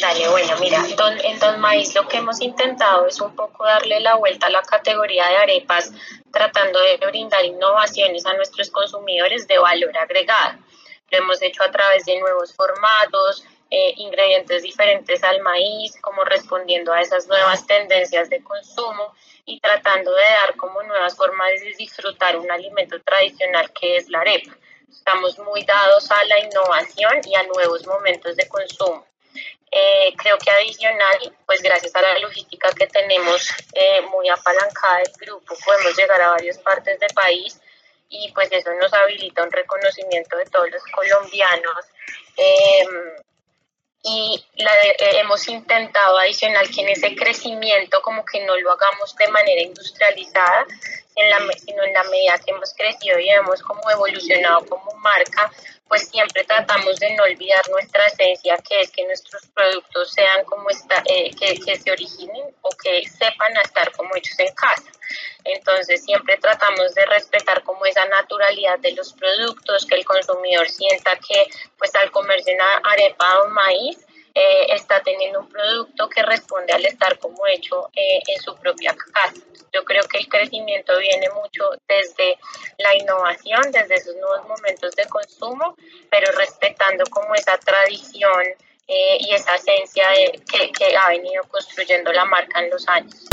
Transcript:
Dale, bueno, mira, en Don Maíz lo que hemos intentado es un poco darle la vuelta a la categoría de arepas, tratando de brindar innovaciones a nuestros consumidores de valor agregado. Lo hemos hecho a través de nuevos formatos, eh, ingredientes diferentes al maíz, como respondiendo a esas nuevas tendencias de consumo y tratando de dar como nuevas formas de disfrutar un alimento tradicional que es la arepa. Estamos muy dados a la innovación y a nuevos momentos de consumo. Eh, creo que adicional, pues gracias a la logística que tenemos eh, muy apalancada del grupo, podemos llegar a varias partes del país y pues eso nos habilita un reconocimiento de todos los colombianos. Eh, y la hemos intentado adicional que en ese crecimiento como que no lo hagamos de manera industrializada, en la, sino en la medida que hemos crecido y hemos como evolucionado como marca, pues siempre tratamos de no olvidar nuestra esencia, que es que nuestros productos sean como esta, eh, que, que se originen o que sepan a estar como hechos en casa. Entonces siempre tratamos de respetar como esa naturalidad de los productos, que el consumidor sienta que pues al comerse una arepa o maíz, eh, está teniendo un producto que responde al estar como hecho eh, en su propia casa. Yo creo que el crecimiento viene mucho desde la innovación, desde esos nuevos momentos de consumo, pero respetando como esa tradición eh, y esa esencia que, que ha venido construyendo la marca en los años.